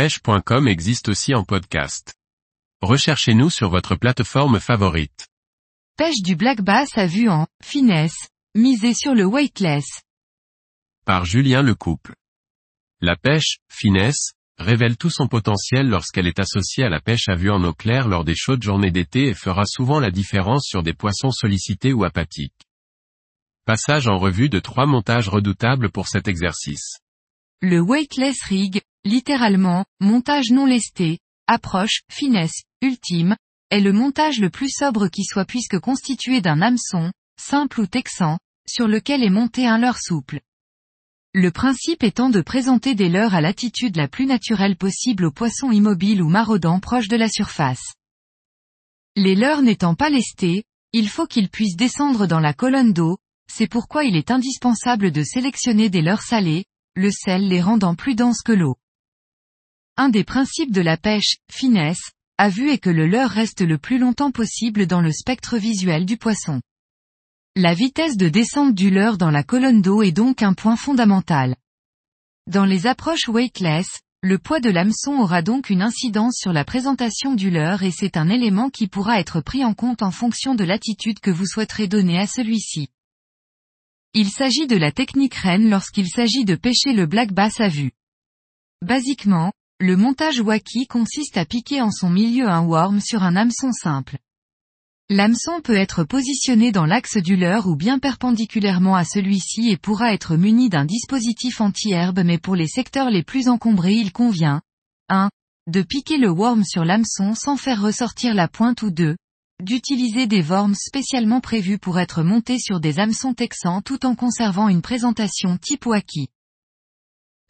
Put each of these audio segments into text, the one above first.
pêche.com existe aussi en podcast. Recherchez-nous sur votre plateforme favorite. Pêche du black bass à vue en finesse, misez sur le weightless. Par Julien Lecouple. La pêche, finesse, révèle tout son potentiel lorsqu'elle est associée à la pêche à vue en eau claire lors des chaudes journées d'été et fera souvent la différence sur des poissons sollicités ou apathiques. Passage en revue de trois montages redoutables pour cet exercice. Le weightless rig, littéralement, montage non lesté, approche, finesse, ultime, est le montage le plus sobre qui soit puisque constitué d'un hameçon, simple ou texan, sur lequel est monté un leurre souple. Le principe étant de présenter des leurres à l'attitude la plus naturelle possible aux poissons immobiles ou maraudants proches de la surface. Les leurres n'étant pas lestés, il faut qu'ils puissent descendre dans la colonne d'eau, c'est pourquoi il est indispensable de sélectionner des leurres salées, le sel les rendant plus denses que l'eau. Un des principes de la pêche, finesse, à vue est que le leurre reste le plus longtemps possible dans le spectre visuel du poisson. La vitesse de descente du leurre dans la colonne d'eau est donc un point fondamental. Dans les approches weightless, le poids de l'hameçon aura donc une incidence sur la présentation du leurre et c'est un élément qui pourra être pris en compte en fonction de l'attitude que vous souhaiterez donner à celui-ci. Il s'agit de la technique reine lorsqu'il s'agit de pêcher le black bass à vue. Basiquement, le montage wacky consiste à piquer en son milieu un worm sur un hameçon simple. L'hameçon peut être positionné dans l'axe du leurre ou bien perpendiculairement à celui-ci et pourra être muni d'un dispositif anti-herbe mais pour les secteurs les plus encombrés il convient 1. De piquer le worm sur l'hameçon sans faire ressortir la pointe ou 2 d'utiliser des worms spécialement prévus pour être montés sur des hameçons texans tout en conservant une présentation type wacky.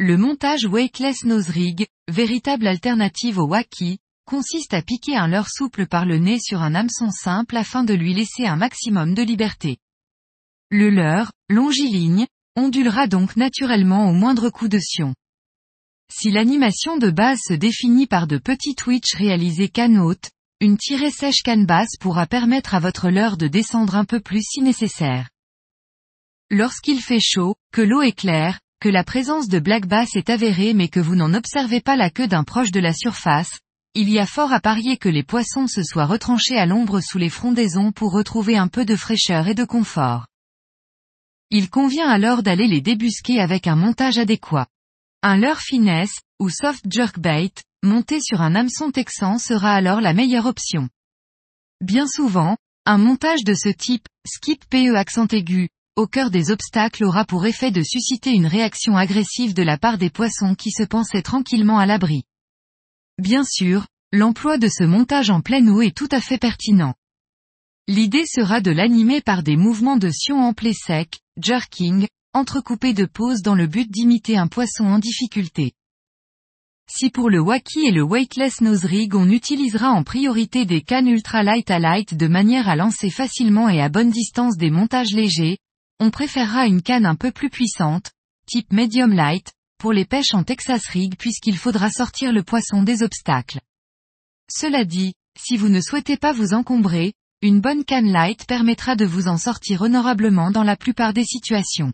Le montage weightless nose rig, véritable alternative au wacky, consiste à piquer un leurre souple par le nez sur un hameçon simple afin de lui laisser un maximum de liberté. Le leurre, longiligne, ondulera donc naturellement au moindre coup de sion. Si l'animation de base se définit par de petits twitch réalisés canne haute, une tirée sèche canne basse pourra permettre à votre leurre de descendre un peu plus si nécessaire. Lorsqu'il fait chaud, que l'eau est claire, que la présence de black bass est avérée mais que vous n'en observez pas la queue d'un proche de la surface, il y a fort à parier que les poissons se soient retranchés à l'ombre sous les frondaisons pour retrouver un peu de fraîcheur et de confort. Il convient alors d'aller les débusquer avec un montage adéquat. Un leurre finesse, ou soft jerkbait, monter sur un hameçon texan sera alors la meilleure option. Bien souvent, un montage de ce type, skip PE accent aigu, au cœur des obstacles aura pour effet de susciter une réaction agressive de la part des poissons qui se pensaient tranquillement à l'abri. Bien sûr, l'emploi de ce montage en pleine eau est tout à fait pertinent. L'idée sera de l'animer par des mouvements de sion en sec, jerking, entrecoupés de pauses dans le but d'imiter un poisson en difficulté. Si pour le wacky et le weightless nose rig on utilisera en priorité des cannes ultra light à light de manière à lancer facilement et à bonne distance des montages légers, on préférera une canne un peu plus puissante, type medium light, pour les pêches en Texas rig puisqu'il faudra sortir le poisson des obstacles. Cela dit, si vous ne souhaitez pas vous encombrer, une bonne canne light permettra de vous en sortir honorablement dans la plupart des situations.